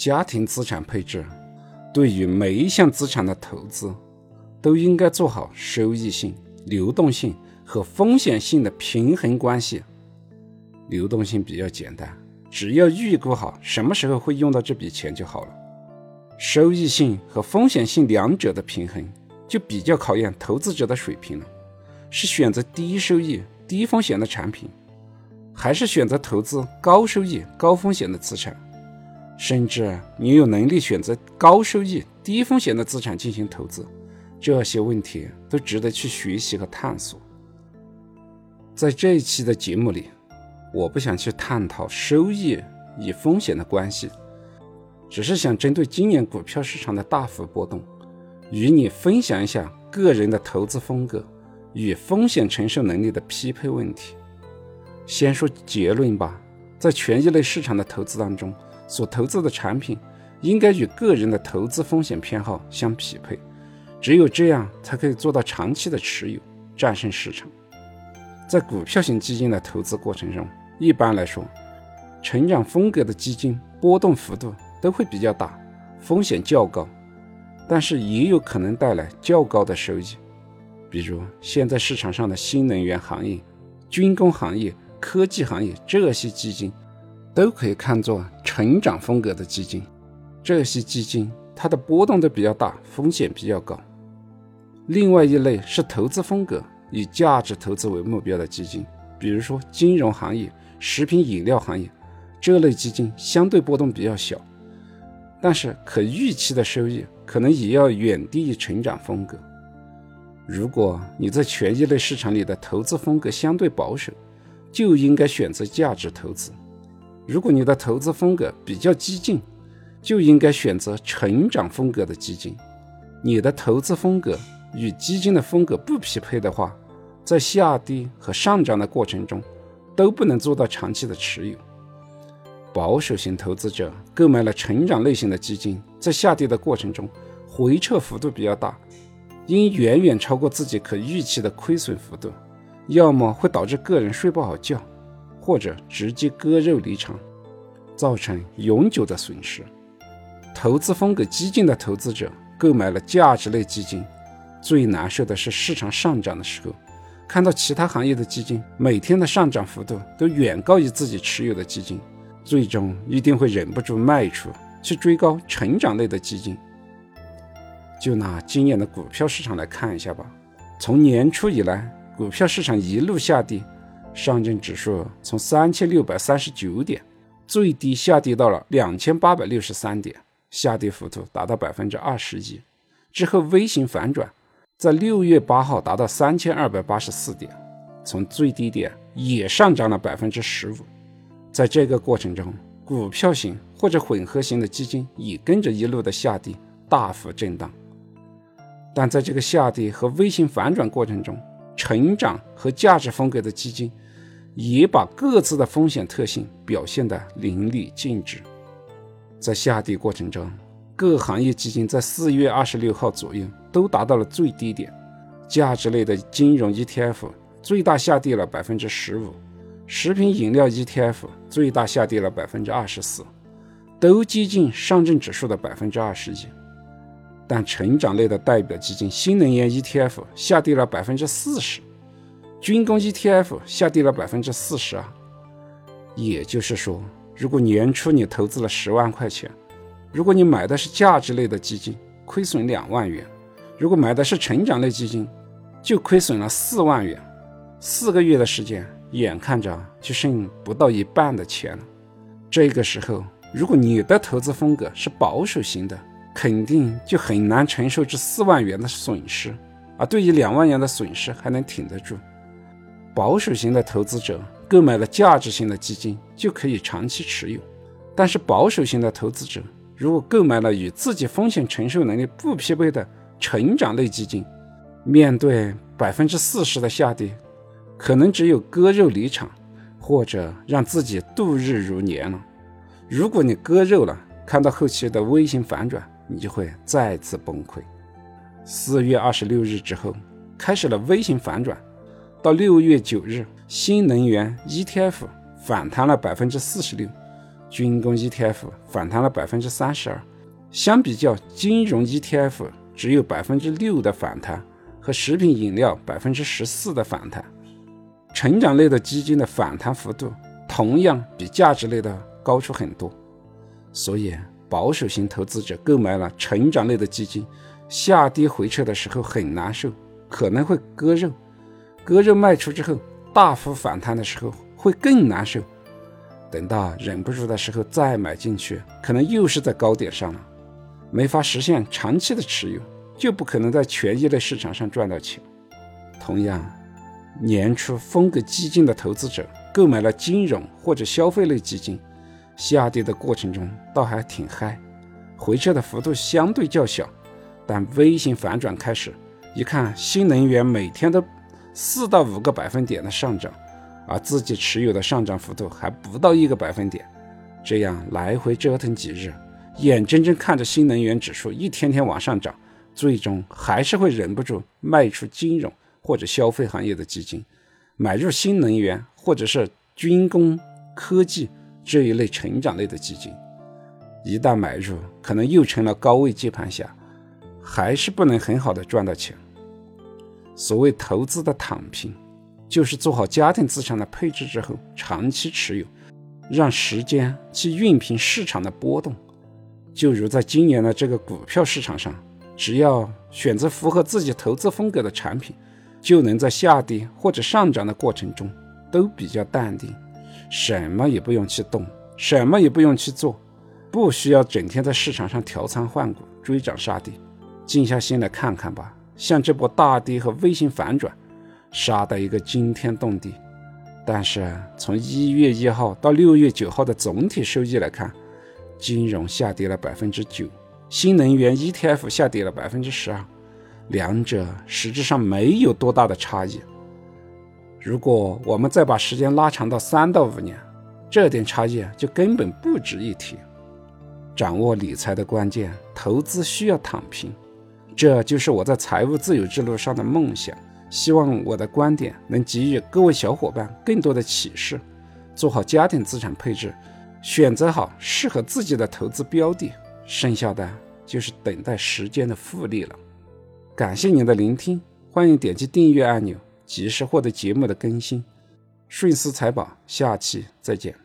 家庭资产配置对于每一项资产的投资，都应该做好收益性、流动性和风险性的平衡关系。流动性比较简单，只要预估好什么时候会用到这笔钱就好了。收益性和风险性两者的平衡，就比较考验投资者的水平了。是选择低收益、低风险的产品，还是选择投资高收益、高风险的资产？甚至你有能力选择高收益、低风险的资产进行投资，这些问题都值得去学习和探索。在这一期的节目里，我不想去探讨收益与风险的关系，只是想针对今年股票市场的大幅波动，与你分享一下个人的投资风格。与风险承受能力的匹配问题。先说结论吧，在权益类市场的投资当中，所投资的产品应该与个人的投资风险偏好相匹配，只有这样才可以做到长期的持有，战胜市场。在股票型基金的投资过程中，一般来说，成长风格的基金波动幅度都会比较大，风险较高，但是也有可能带来较高的收益。比如现在市场上的新能源行业、军工行业、科技行业这些基金，都可以看作成长风格的基金。这些基金它的波动都比较大，风险比较高。另外一类是投资风格以价值投资为目标的基金，比如说金融行业、食品饮料行业这类基金，相对波动比较小，但是可预期的收益可能也要远低于成长风格。如果你在权益类市场里的投资风格相对保守，就应该选择价值投资；如果你的投资风格比较激进，就应该选择成长风格的基金。你的投资风格与基金的风格不匹配的话，在下跌和上涨的过程中，都不能做到长期的持有。保守型投资者购买了成长类型的基金，在下跌的过程中，回撤幅度比较大。因远远超过自己可预期的亏损幅度，要么会导致个人睡不好觉，或者直接割肉离场，造成永久的损失。投资风格激进的投资者购买了价值类基金，最难受的是市场上涨的时候，看到其他行业的基金每天的上涨幅度都远高于自己持有的基金，最终一定会忍不住卖出去追高成长类的基金。就拿今年的股票市场来看一下吧。从年初以来，股票市场一路下跌，上证指数从三千六百三十九点最低下跌到了两千八百六十三点，下跌幅度达到百分之二十一。之后微型反转，在六月八号达到三千二百八十四点，从最低点也上涨了百分之十五。在这个过程中，股票型或者混合型的基金也跟着一路的下跌，大幅震荡。但在这个下跌和微型反转过程中，成长和价值风格的基金也把各自的风险特性表现得淋漓尽致。在下跌过程中，各行业基金在四月二十六号左右都达到了最低点。价值类的金融 ETF 最大下跌了百分之十五，食品饮料 ETF 最大下跌了百分之二十四，都接近上证指数的百分之二十一。但成长类的代表基金新能源 ETF 下跌了百分之四十，军工 ETF 下跌了百分之四十啊。也就是说，如果年初你投资了十万块钱，如果你买的是价值类的基金，亏损两万元；如果买的是成长类基金，就亏损了四万元。四个月的时间，眼看着就剩不到一半的钱了。这个时候，如果你的投资风格是保守型的，肯定就很难承受这四万元的损失，而对于两万元的损失还能挺得住。保守型的投资者购买了价值型的基金就可以长期持有，但是保守型的投资者如果购买了与自己风险承受能力不匹配的成长类基金，面对百分之四十的下跌，可能只有割肉离场，或者让自己度日如年了。如果你割肉了，看到后期的微型反转。你就会再次崩溃。四月二十六日之后，开始了微型反转，到六月九日，新能源 ETF 反弹了百分之四十六，军工 ETF 反弹了百分之三十二，相比较金融 ETF 只有百分之六的反弹，和食品饮料百分之十四的反弹。成长类的基金的反弹幅度同样比价值类的高出很多，所以保守型投资者购买了成长类的基金，下跌回撤的时候很难受，可能会割肉；割肉卖出之后，大幅反弹的时候会更难受。等到忍不住的时候再买进去，可能又是在高点上了，没法实现长期的持有，就不可能在权益类市场上赚到钱。同样。年初风格激进的投资者购买了金融或者消费类基金，下跌的过程中倒还挺嗨，回撤的幅度相对较小，但微型反转开始，一看新能源每天都四到五个百分点的上涨，而自己持有的上涨幅度还不到一个百分点，这样来回折腾几日，眼睁睁看着新能源指数一天天往上涨，最终还是会忍不住卖出金融。或者消费行业的基金，买入新能源或者是军工科技这一类成长类的基金，一旦买入，可能又成了高位接盘侠，还是不能很好的赚到钱。所谓投资的躺平，就是做好家庭资产的配置之后，长期持有，让时间去熨平市场的波动。就如在今年的这个股票市场上，只要选择符合自己投资风格的产品。就能在下跌或者上涨的过程中都比较淡定，什么也不用去动，什么也不用去做，不需要整天在市场上调仓换股、追涨杀跌，静下心来看看吧。像这波大跌和微型反转，杀的一个惊天动地。但是从一月一号到六月九号的总体收益来看，金融下跌了百分之九，新能源 ETF 下跌了百分之十二。两者实质上没有多大的差异。如果我们再把时间拉长到三到五年，这点差异就根本不值一提。掌握理财的关键，投资需要躺平，这就是我在财务自由之路上的梦想。希望我的观点能给予各位小伙伴更多的启示。做好家庭资产配置，选择好适合自己的投资标的，剩下的就是等待时间的复利了。感谢您的聆听，欢迎点击订阅按钮，及时获得节目的更新。顺思财宝，下期再见。